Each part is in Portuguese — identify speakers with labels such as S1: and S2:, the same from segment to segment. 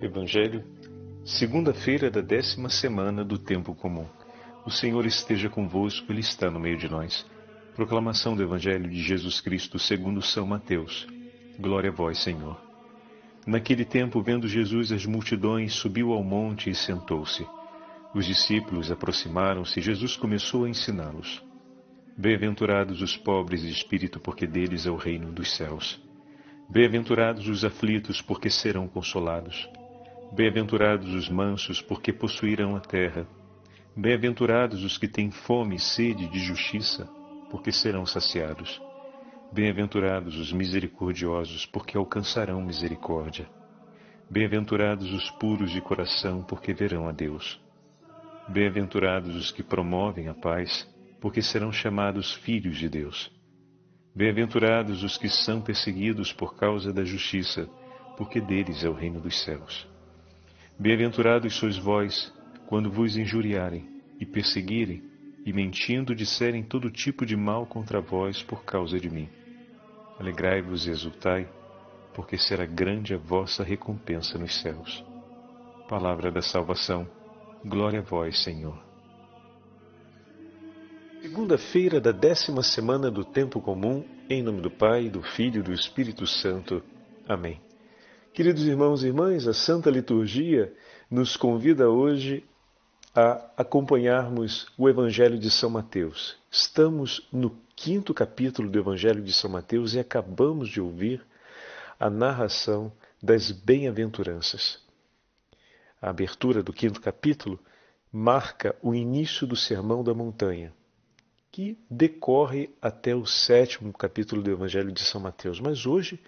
S1: Evangelho, segunda-feira da décima semana do tempo comum. O Senhor esteja convosco, Ele está no meio de nós. Proclamação do Evangelho de Jesus Cristo segundo São Mateus. Glória a vós, Senhor. Naquele tempo, vendo Jesus as multidões, subiu ao monte e sentou-se. Os discípulos aproximaram-se e Jesus começou a ensiná-los. Bem-aventurados os pobres de espírito, porque deles é o reino dos céus. Bem-aventurados os aflitos, porque serão consolados. Bem-aventurados os mansos, porque possuirão a terra. Bem-aventurados os que têm fome e sede de justiça, porque serão saciados. Bem-aventurados os misericordiosos, porque alcançarão misericórdia. Bem-aventurados os puros de coração, porque verão a Deus. Bem-aventurados os que promovem a paz, porque serão chamados filhos de Deus. Bem-aventurados os que são perseguidos por causa da justiça, porque deles é o reino dos céus. Bem-aventurados sois vós, quando vos injuriarem e perseguirem, e mentindo disserem todo tipo de mal contra vós por causa de mim. Alegrai-vos e exultai, porque será grande a vossa recompensa nos céus. Palavra da salvação. Glória a vós, Senhor. Segunda-feira da décima semana do tempo comum, em nome do Pai, do Filho e do Espírito Santo. Amém. Queridos irmãos e irmãs, a Santa Liturgia nos convida hoje a acompanharmos o Evangelho de São Mateus. Estamos no quinto capítulo do Evangelho de São Mateus e acabamos de ouvir a narração das bem-aventuranças. A abertura do quinto capítulo marca o início do Sermão da Montanha que decorre até o sétimo capítulo do Evangelho de São Mateus. Mas hoje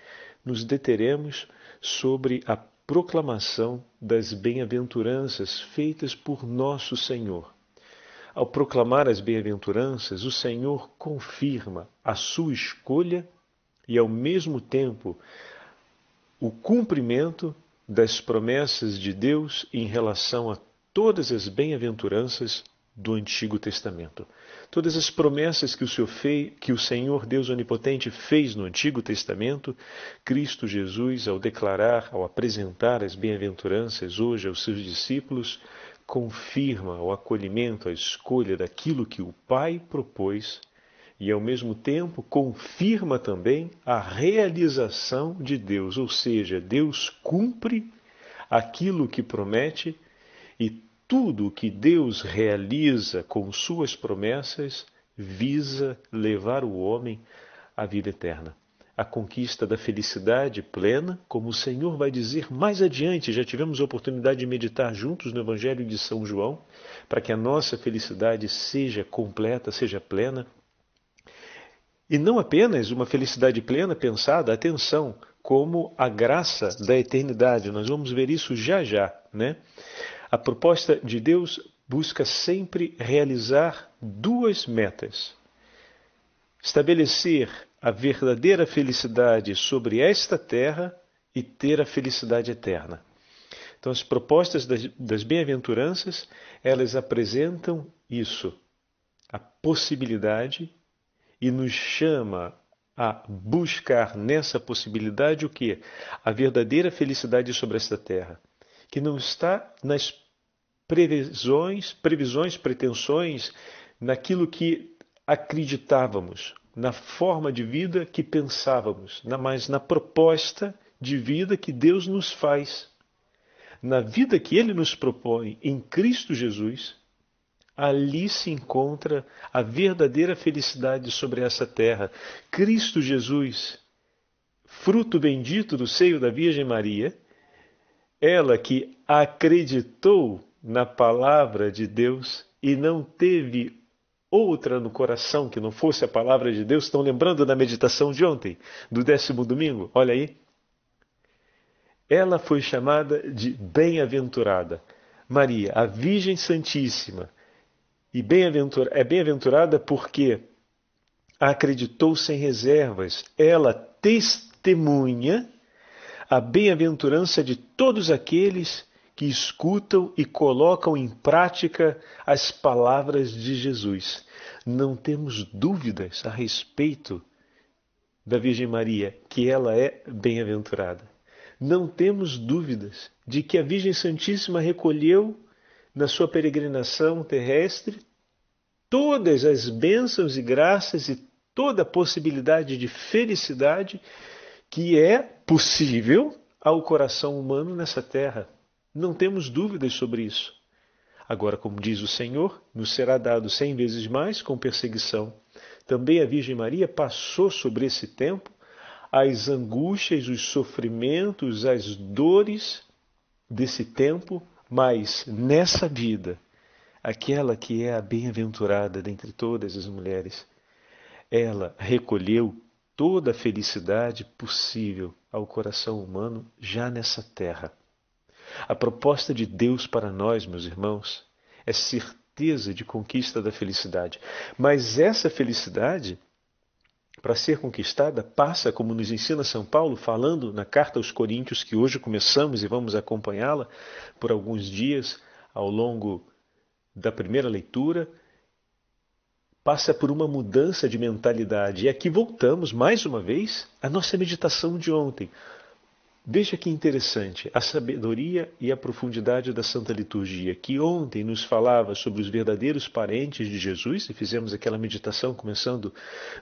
S1: nos deteremos sobre a proclamação das bem-aventuranças feitas por nosso Senhor. Ao proclamar as bem-aventuranças, o Senhor confirma a sua escolha e, ao mesmo tempo, o cumprimento das promessas de Deus em relação a todas as bem-aventuranças do Antigo Testamento. Todas as promessas que o, Senhor fez, que o Senhor Deus Onipotente fez no Antigo Testamento, Cristo Jesus, ao declarar, ao apresentar as bem-aventuranças hoje aos seus discípulos, confirma o acolhimento, a escolha daquilo que o Pai propôs e, ao mesmo tempo, confirma também a realização de Deus, ou seja, Deus cumpre aquilo que promete e tudo o que Deus realiza com suas promessas visa levar o homem à vida eterna. A conquista da felicidade plena, como o Senhor vai dizer mais adiante, já tivemos a oportunidade de meditar juntos no Evangelho de São João, para que a nossa felicidade seja completa, seja plena. E não apenas uma felicidade plena pensada, atenção, como a graça da eternidade. Nós vamos ver isso já já, né? A proposta de Deus busca sempre realizar duas metas: estabelecer a verdadeira felicidade sobre esta terra e ter a felicidade eterna. Então, as propostas das, das bem-aventuranças, elas apresentam isso, a possibilidade, e nos chama a buscar nessa possibilidade o que? A verdadeira felicidade sobre esta terra que não está nas previsões, previsões, pretensões, naquilo que acreditávamos, na forma de vida que pensávamos, mas na proposta de vida que Deus nos faz. Na vida que Ele nos propõe em Cristo Jesus, ali se encontra a verdadeira felicidade sobre essa terra. Cristo Jesus, fruto bendito do seio da Virgem Maria, ela que acreditou na palavra de Deus e não teve outra no coração que não fosse a palavra de Deus. Estão lembrando da meditação de ontem, do décimo domingo? Olha aí. Ela foi chamada de bem-aventurada. Maria, a Virgem Santíssima. E bem é bem-aventurada porque acreditou sem reservas. Ela testemunha a bem-aventurança de todos aqueles que escutam e colocam em prática as palavras de Jesus. Não temos dúvidas a respeito da Virgem Maria, que ela é bem-aventurada. não temos dúvidas de que a Virgem Santíssima recolheu na sua peregrinação terrestre todas as bênçãos e graças e toda a possibilidade de felicidade que é possível ao coração humano nessa terra. Não temos dúvidas sobre isso. Agora, como diz o Senhor, nos será dado cem vezes mais com perseguição. Também a Virgem Maria passou sobre esse tempo as angústias, os sofrimentos, as dores desse tempo, mas nessa vida, aquela que é a bem-aventurada dentre todas as mulheres, ela recolheu toda a felicidade possível ao coração humano já nessa terra. A proposta de Deus para nós, meus irmãos, é certeza de conquista da felicidade. Mas essa felicidade, para ser conquistada, passa, como nos ensina São Paulo, falando na carta aos Coríntios, que hoje começamos e vamos acompanhá-la por alguns dias ao longo da primeira leitura, passa por uma mudança de mentalidade. E aqui voltamos mais uma vez à nossa meditação de ontem. Veja que interessante a sabedoria e a profundidade da Santa Liturgia, que ontem nos falava sobre os verdadeiros parentes de Jesus, e fizemos aquela meditação começando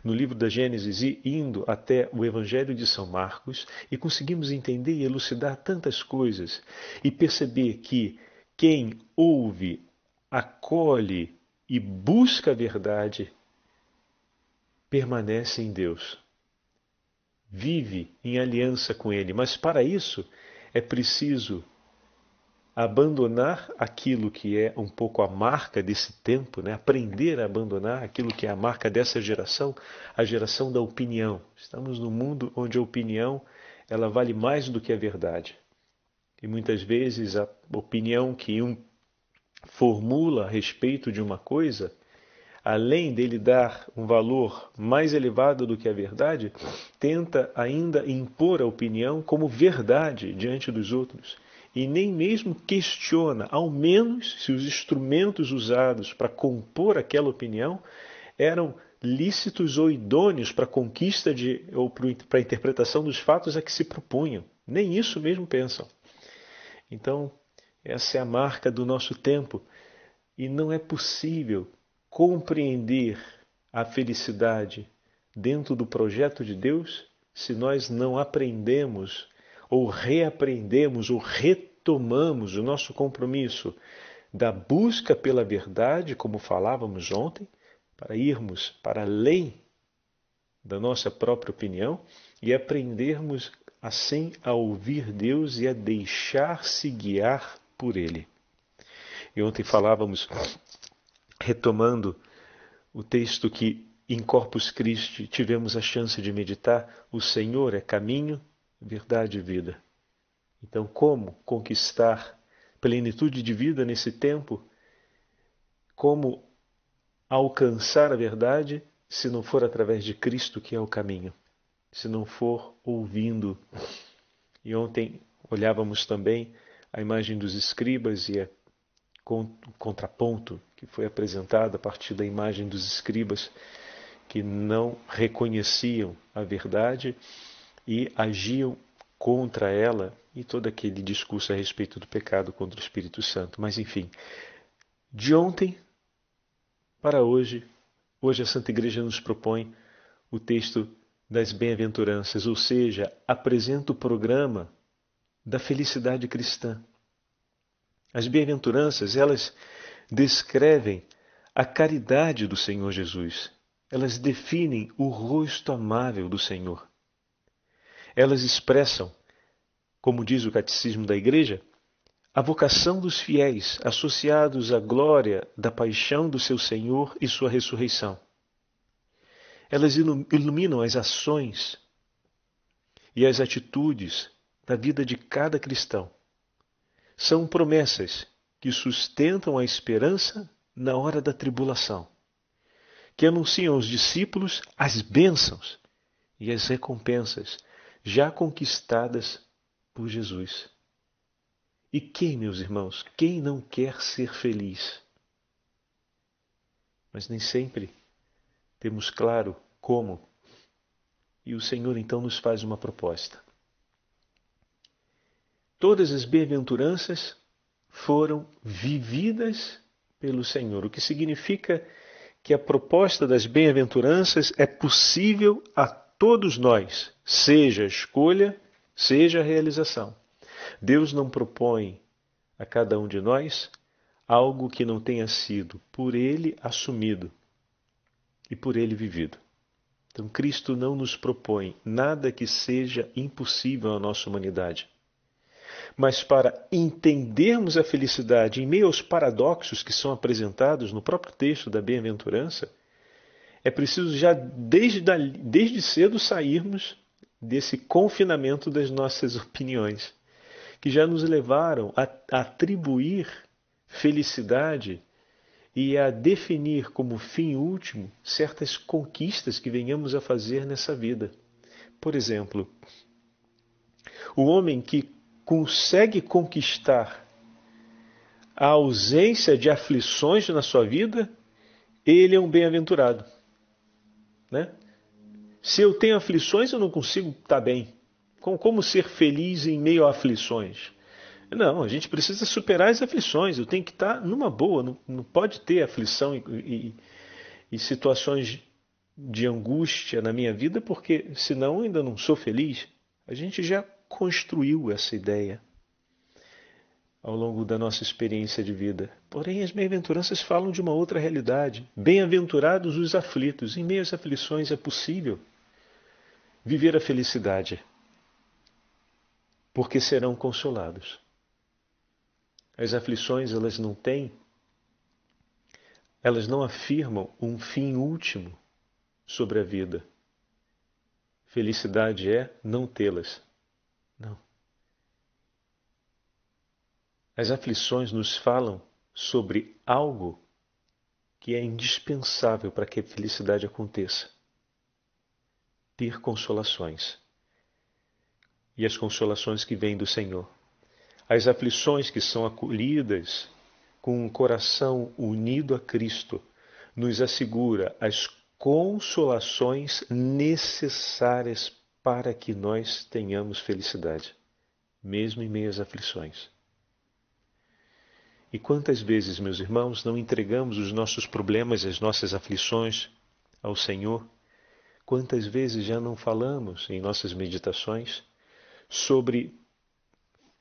S1: no livro da Gênesis e indo até o Evangelho de São Marcos, e conseguimos entender e elucidar tantas coisas e perceber que quem ouve, acolhe e busca a verdade, permanece em Deus. Vive em aliança com Ele, mas para isso é preciso abandonar aquilo que é um pouco a marca desse tempo, né? aprender a abandonar aquilo que é a marca dessa geração, a geração da opinião. Estamos num mundo onde a opinião ela vale mais do que a verdade. E muitas vezes a opinião que um formula a respeito de uma coisa, além dele dar um valor mais elevado do que a verdade, tenta ainda impor a opinião como verdade diante dos outros e nem mesmo questiona, ao menos se os instrumentos usados para compor aquela opinião eram lícitos ou idôneos para a conquista de, ou para a interpretação dos fatos a que se propunham. Nem isso mesmo pensam. Então, essa é a marca do nosso tempo e não é possível compreender a felicidade dentro do projeto de Deus se nós não aprendemos ou reaprendemos ou retomamos o nosso compromisso da busca pela verdade, como falávamos ontem, para irmos para além da nossa própria opinião e aprendermos assim a ouvir Deus e a deixar-se guiar por ele. E ontem falávamos, retomando o texto que em Corpus Christi tivemos a chance de meditar, o Senhor é caminho, verdade e vida. Então, como conquistar plenitude de vida nesse tempo? Como alcançar a verdade se não for através de Cristo, que é o caminho? Se não for ouvindo. E ontem olhávamos também a imagem dos escribas e a contraponto que foi apresentado a partir da imagem dos escribas que não reconheciam a verdade e agiam contra ela e todo aquele discurso a respeito do pecado contra o Espírito Santo. Mas enfim, de ontem para hoje, hoje a Santa Igreja nos propõe o texto das bem-aventuranças, ou seja, apresenta o programa da felicidade cristã. As bem-aventuranças, elas descrevem a caridade do Senhor Jesus. Elas definem o rosto amável do Senhor. Elas expressam, como diz o catecismo da igreja, a vocação dos fiéis associados à glória da paixão do seu Senhor e sua ressurreição. Elas iluminam as ações e as atitudes da vida de cada cristão. São promessas que sustentam a esperança na hora da tribulação, que anunciam aos discípulos as bênçãos e as recompensas já conquistadas por Jesus. E quem, meus irmãos, quem não quer ser feliz? Mas nem sempre temos claro como. E o Senhor então nos faz uma proposta. todas as bem-aventuranças foram vividas pelo Senhor, o que significa que a proposta das bem-aventuranças é possível a todos nós, seja a escolha, seja a realização. Deus não propõe a cada um de nós algo que não tenha sido por Ele assumido e por Ele vivido. Então, Cristo não nos propõe nada que seja impossível à nossa humanidade. Mas para entendermos a felicidade em meio aos paradoxos que são apresentados no próprio texto da bem-aventurança, é preciso já desde, desde cedo sairmos desse confinamento das nossas opiniões, que já nos levaram a, a atribuir felicidade e a definir como fim último certas conquistas que venhamos a fazer nessa vida. Por exemplo, o homem que consegue conquistar a ausência de aflições na sua vida, ele é um bem-aventurado. Né? Se eu tenho aflições, eu não consigo estar bem. Como ser feliz em meio a aflições? Não, a gente precisa superar as aflições. Eu tenho que estar numa boa. Não, não pode ter aflição e, e, e situações de angústia na minha vida, porque senão eu ainda não sou feliz. A gente já construiu essa ideia ao longo da nossa experiência de vida. Porém, as bem-aventuranças falam de uma outra realidade. Bem-aventurados os aflitos. Em meio às aflições é possível viver a felicidade, porque serão consolados. As aflições, elas não têm, elas não afirmam um fim último sobre a vida. Felicidade é não tê-las. Não. As aflições nos falam sobre algo que é indispensável para que a felicidade aconteça. Ter consolações. E as consolações que vêm do Senhor as aflições que são acolhidas com um coração unido a Cristo nos assegura as consolações necessárias para que nós tenhamos felicidade, mesmo em meio às aflições. E quantas vezes, meus irmãos, não entregamos os nossos problemas, as nossas aflições ao Senhor? Quantas vezes já não falamos em nossas meditações sobre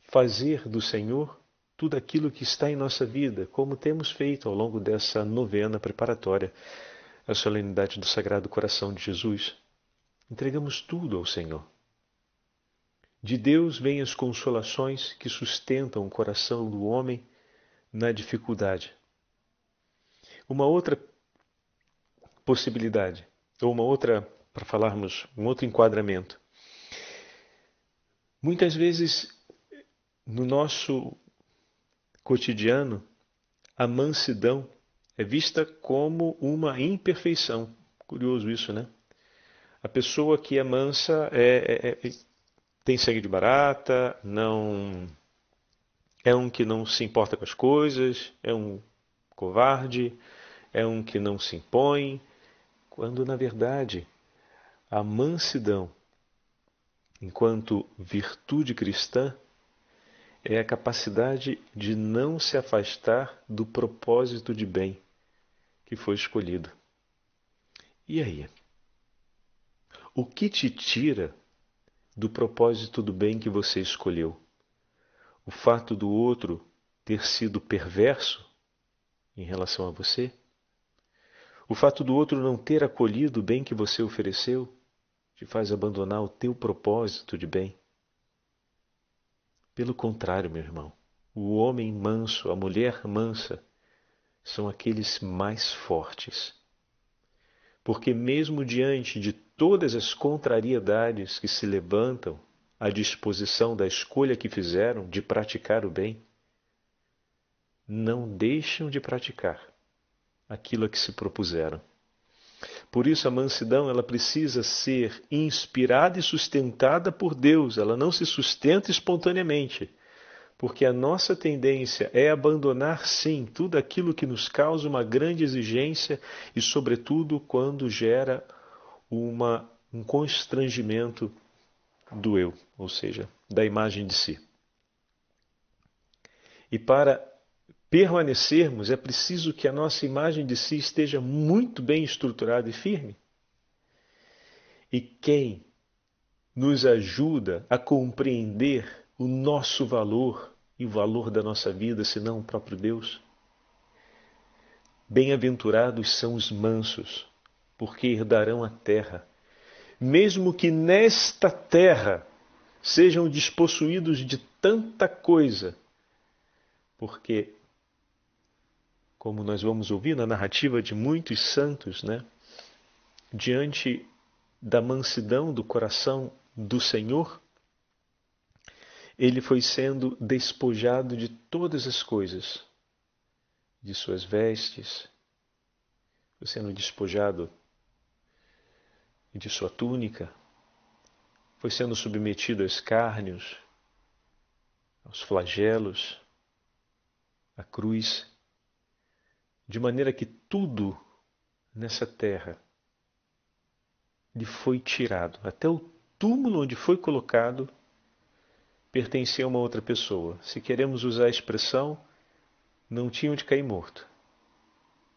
S1: fazer do Senhor tudo aquilo que está em nossa vida, como temos feito ao longo dessa novena preparatória à solenidade do Sagrado Coração de Jesus. Entregamos tudo ao Senhor. De Deus vêm as consolações que sustentam o coração do homem na dificuldade. Uma outra possibilidade, ou uma outra, para falarmos, um outro enquadramento. Muitas vezes no nosso cotidiano, a mansidão é vista como uma imperfeição. Curioso isso, né? A pessoa que é mansa é, é, é, tem sangue de barata, não é um que não se importa com as coisas, é um covarde, é um que não se impõe, quando na verdade a mansidão, enquanto virtude cristã, é a capacidade de não se afastar do propósito de bem que foi escolhido. E aí? O que te tira do propósito do bem que você escolheu? O fato do outro ter sido perverso em relação a você? O fato do outro não ter acolhido o bem que você ofereceu te faz abandonar o teu propósito de bem? Pelo contrário, meu irmão, o homem manso, a mulher mansa, são aqueles mais fortes. Porque, mesmo diante de todas as contrariedades que se levantam à disposição da escolha que fizeram de praticar o bem, não deixam de praticar aquilo a que se propuseram. Por isso a mansidão ela precisa ser inspirada e sustentada por Deus, ela não se sustenta espontaneamente. Porque a nossa tendência é abandonar sim tudo aquilo que nos causa uma grande exigência e sobretudo quando gera uma, um constrangimento do eu, ou seja, da imagem de si. E para permanecermos, é preciso que a nossa imagem de si esteja muito bem estruturada e firme. E quem nos ajuda a compreender o nosso valor e o valor da nossa vida, senão o próprio Deus? Bem-aventurados são os mansos, porque herdarão a terra. Mesmo que nesta terra sejam despossuídos de tanta coisa, porque como nós vamos ouvir na narrativa de muitos santos, né? Diante da mansidão do coração do Senhor, ele foi sendo despojado de todas as coisas, de suas vestes, foi sendo despojado de sua túnica, foi sendo submetido a escárnios, aos flagelos, à cruz de maneira que tudo nessa terra lhe foi tirado, até o túmulo onde foi colocado pertencia a uma outra pessoa. Se queremos usar a expressão, não tinha onde cair morto.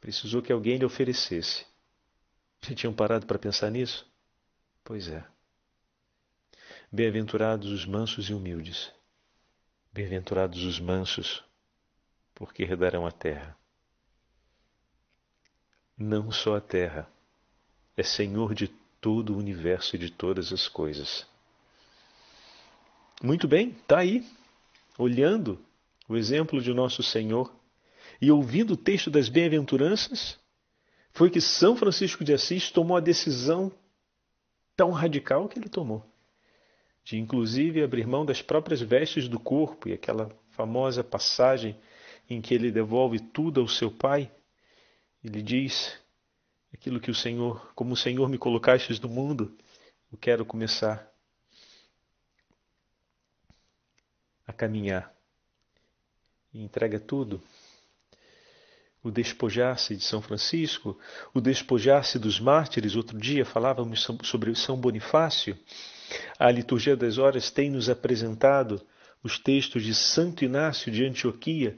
S1: Precisou que alguém lhe oferecesse. Já tinham parado para pensar nisso? Pois é. Bem-aventurados os mansos e humildes. Bem-aventurados os mansos, porque herdarão a terra não só a terra, é Senhor de todo o universo e de todas as coisas. Muito bem, está aí, olhando o exemplo de nosso Senhor e ouvindo o texto das bem-aventuranças, foi que São Francisco de Assis tomou a decisão tão radical que ele tomou, de inclusive abrir mão das próprias vestes do corpo e aquela famosa passagem em que ele devolve tudo ao seu pai ele diz: aquilo que o Senhor, como o Senhor me colocastes no mundo, eu quero começar a caminhar. E entrega tudo. O despojar-se de São Francisco, o despojar-se dos mártires. Outro dia falávamos sobre São Bonifácio. A liturgia das horas tem nos apresentado os textos de Santo Inácio de Antioquia,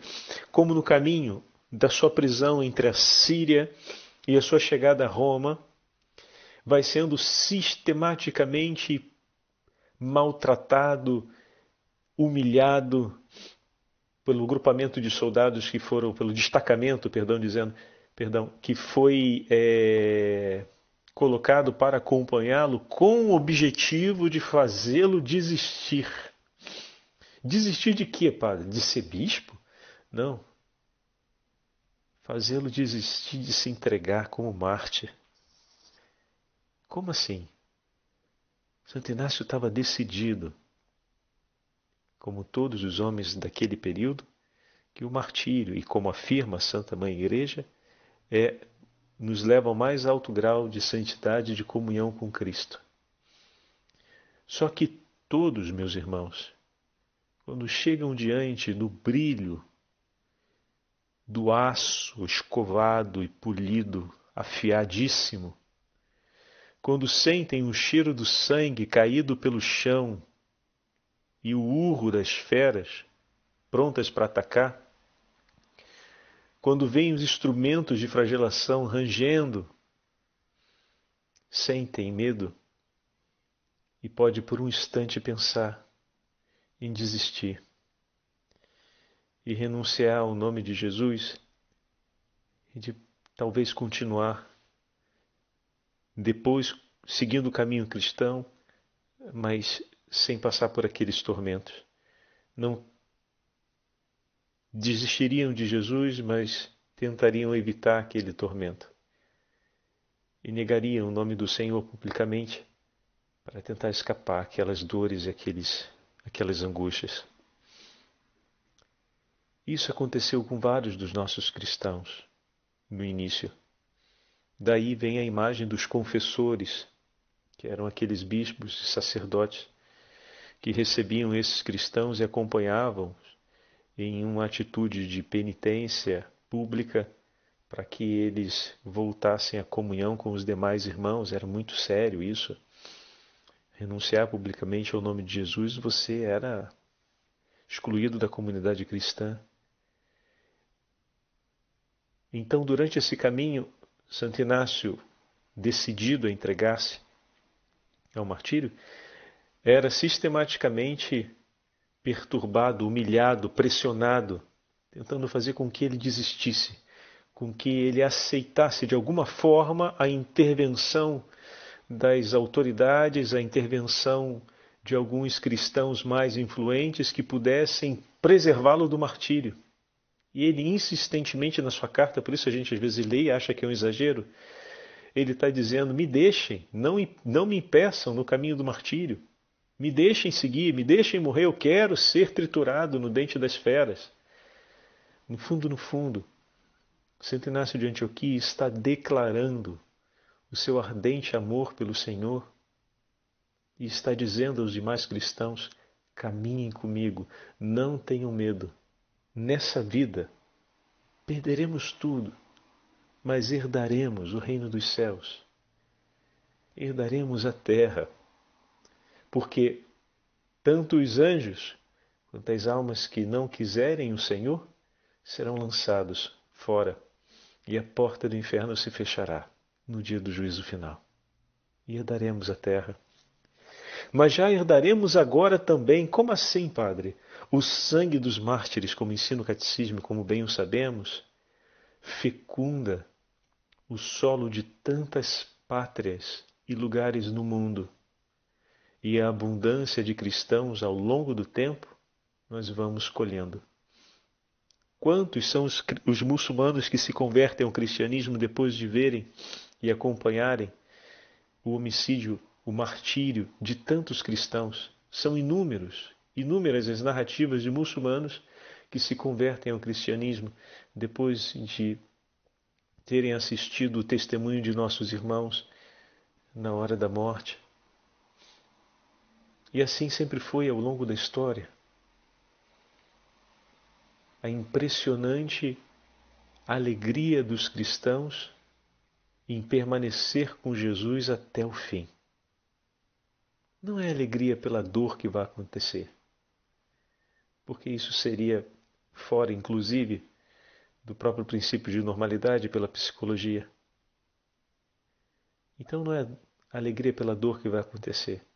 S1: como no caminho da sua prisão entre a Síria e a sua chegada a Roma, vai sendo sistematicamente maltratado, humilhado pelo grupamento de soldados que foram, pelo destacamento, perdão, dizendo, perdão, que foi é, colocado para acompanhá-lo com o objetivo de fazê-lo desistir. Desistir de quê, padre? De ser bispo? Não, fazê-lo desistir de se entregar como mártir. Como assim? Santo Inácio estava decidido, como todos os homens daquele período, que o martírio, e como afirma a Santa Mãe Igreja, é, nos leva ao mais alto grau de santidade e de comunhão com Cristo. Só que todos, meus irmãos, quando chegam diante do brilho do aço escovado e polido, afiadíssimo. Quando sentem o cheiro do sangue caído pelo chão e o urro das feras prontas para atacar, quando veem os instrumentos de flagelação rangendo, sentem medo e pode por um instante pensar em desistir e renunciar ao nome de Jesus e de talvez continuar depois seguindo o caminho cristão, mas sem passar por aqueles tormentos. Não desistiriam de Jesus, mas tentariam evitar aquele tormento. E negariam o nome do Senhor publicamente para tentar escapar aquelas dores e aqueles, aquelas angústias. Isso aconteceu com vários dos nossos cristãos no início. Daí vem a imagem dos confessores, que eram aqueles bispos e sacerdotes que recebiam esses cristãos e acompanhavam em uma atitude de penitência pública para que eles voltassem à comunhão com os demais irmãos. Era muito sério isso. Renunciar publicamente ao nome de Jesus, você era excluído da comunidade cristã Então, durante esse caminho, Santo Inácio, decidido a entregar-se ao martírio, era sistematicamente perturbado, humilhado, pressionado, tentando fazer com que ele desistisse, com que ele aceitasse de alguma forma a intervenção das autoridades, a intervenção de alguns cristãos mais influentes que pudessem preservá-lo do martírio. E ele insistentemente na sua carta, por isso a gente às vezes lê e acha que é um exagero, ele está dizendo: me deixem, não, não me impeçam no caminho do martírio. Me deixem seguir, me deixem morrer, eu quero ser triturado no dente das feras. No fundo, no fundo, Santo Inácio de Antioquia está declarando o seu ardente amor pelo Senhor e está dizendo aos demais cristãos: caminhem comigo, não tenham medo. Nessa vida, perderemos tudo, mas herdaremos o reino dos céus. Herdaremos a terra porque tanto os anjos quanto as almas que não quiserem o Senhor serão lançados fora e a porta do inferno se fechará no dia do juízo final. E herdaremos a terra. Mas já herdaremos agora também, como assim, Padre? O sangue dos mártires, como ensina o catecismo, como bem o sabemos, fecunda o solo de tantas pátrias e lugares no mundo e a abundância de cristãos ao longo do tempo, nós vamos colhendo. Quantos são os, os, muçulmanos que se convertem ao cristianismo depois de verem e acompanharem o homicídio, o martírio de tantos cristãos? São inúmeros, inúmeras as narrativas de muçulmanos que se convertem ao cristianismo depois de terem assistido o testemunho de nossos irmãos na hora da morte, e assim sempre foi ao longo da história. A impressionante alegria dos cristãos em permanecer com Jesus até o fim. Não é alegria pela dor que vai acontecer, porque isso seria fora, inclusive, do próprio princípio de normalidade pela psicologia. Então não é alegria pela dor que vai acontecer,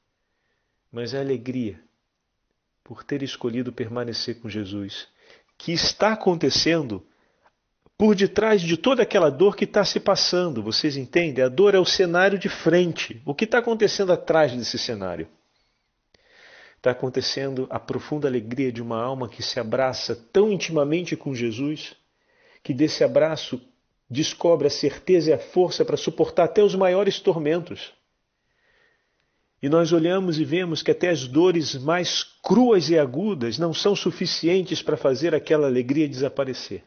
S1: mas a alegria por ter escolhido permanecer com Jesus, que está acontecendo por detrás de toda aquela dor que está se passando. Vocês entendem? A dor é o cenário de frente. O que está acontecendo atrás desse cenário? Está acontecendo a profunda alegria de uma alma que se abraça tão intimamente com Jesus, que desse abraço descobre a certeza e a força para suportar até os maiores tormentos. E nós olhamos e vemos que até as dores mais cruas e agudas não são suficientes para fazer aquela alegria desaparecer.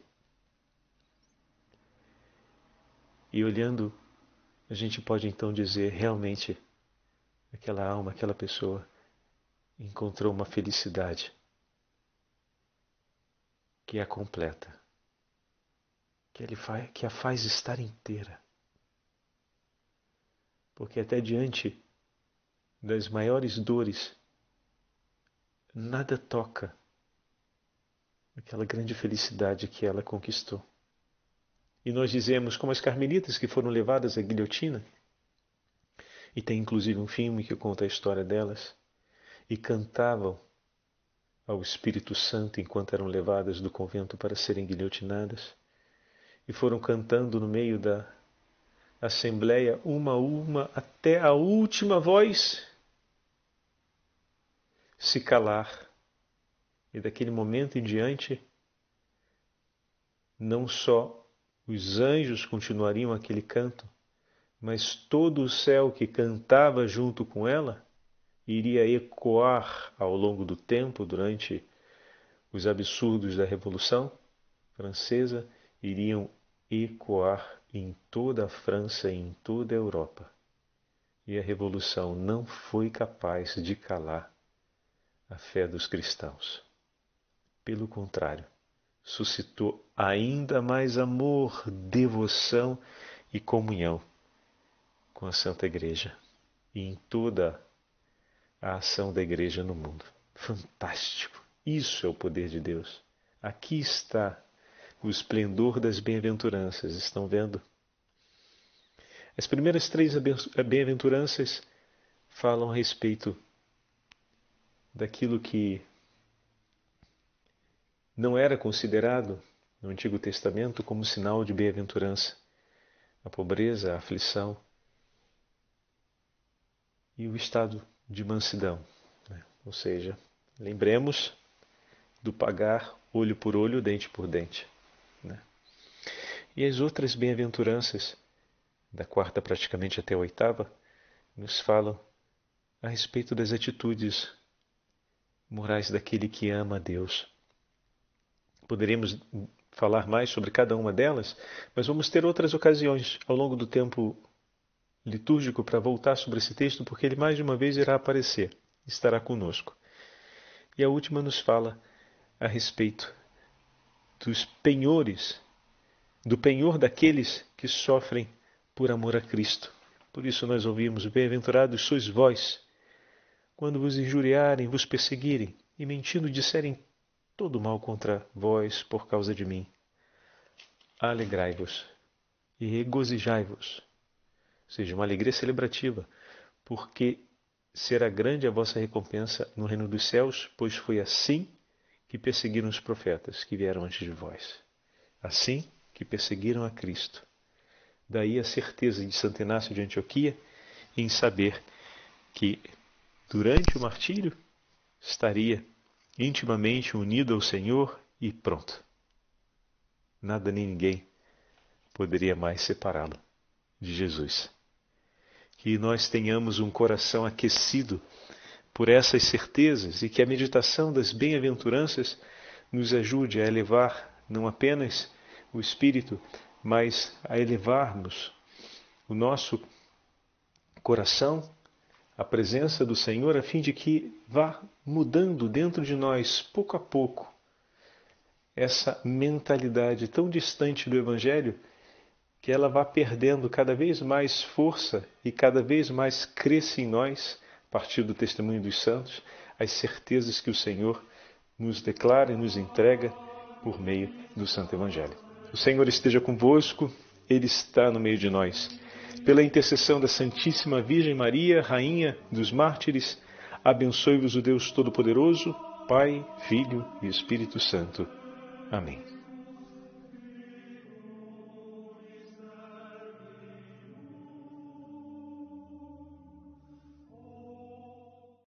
S1: E olhando, a gente pode então dizer realmente aquela alma, aquela pessoa encontrou uma felicidade que é completa, que, ele faz, que a faz estar inteira. Porque até diante das maiores dores, nada toca aquela grande felicidade que ela conquistou. E nós dizemos, como as carmelitas que foram levadas à guilhotina, e tem inclusive um filme que conta a história delas, e cantavam ao Espírito Santo enquanto eram levadas do convento para serem guilhotinadas, e foram cantando no meio da assembleia, uma a uma, até a última voz se calar. E daquele momento em diante, não só os anjos continuariam aquele canto, mas todo o céu que cantava junto com ela iria ecoar ao longo do tempo, durante os absurdos da Revolução Francesa, iriam ecoar em toda a França e em toda a Europa. E a Revolução não foi capaz de calar a fé dos cristãos. Pelo contrário, suscitou ainda mais amor, devoção e comunhão com a Santa Igreja e em toda a ação da Igreja no mundo. Fantástico! Isso é o poder de Deus. Aqui está o esplendor das bem-aventuranças. Estão vendo? As primeiras três bem-aventuranças falam a respeito daquilo que não era considerado no Antigo Testamento como sinal de bem-aventurança. A pobreza, a aflição e o estado de mansidão. Né? Ou seja, lembremos do pagar olho por olho, dente por dente. Né? E as outras bem-aventuranças, da quarta praticamente até a oitava, nos falam a respeito das atitudes morais daquele que ama a Deus. Poderíamos falar mais sobre cada uma delas, mas vamos ter outras ocasiões ao longo do tempo litúrgico para voltar sobre esse texto, porque ele mais de uma vez irá aparecer, estará conosco. E a última nos fala a respeito dos penhores, do penhor daqueles que sofrem por amor a Cristo. Por isso nós ouvimos: Bem-aventurados sois vós, quando vos injuriarem, vos perseguirem e mentindo disserem todo mal contra vós por causa de mim. Alegrai-vos e regozijai-vos, seja uma alegria celebrativa, porque será grande a vossa recompensa no reino dos céus, pois foi assim que perseguiram os profetas que vieram antes de vós. Assim que perseguiram a Cristo. Daí a certeza de Santo Inácio de Antioquia em saber que durante o martírio estaria intimamente unido ao Senhor e pronto. Nada nem ninguém poderia mais separá-lo de Jesus. Que nós tenhamos um coração aquecido por essas certezas e que a meditação das bem-aventuranças nos ajude a elevar não apenas o espírito, mas a elevarmos o nosso coração à presença do Senhor, a fim de que vá mudando dentro de nós, pouco a pouco, essa mentalidade tão distante do Evangelho, que ela vá perdendo cada vez mais força e cada vez mais cresce em nós a partir do testemunho dos santos, as certezas que o Senhor nos declara e nos entrega por meio do Santo Evangelho. O Senhor esteja convosco, Ele está no meio de nós. Pela intercessão da Santíssima Virgem Maria, Rainha dos Mártires, abençoe-vos o Deus Todo-Poderoso, Pai, Filho e Espírito Santo. Amém.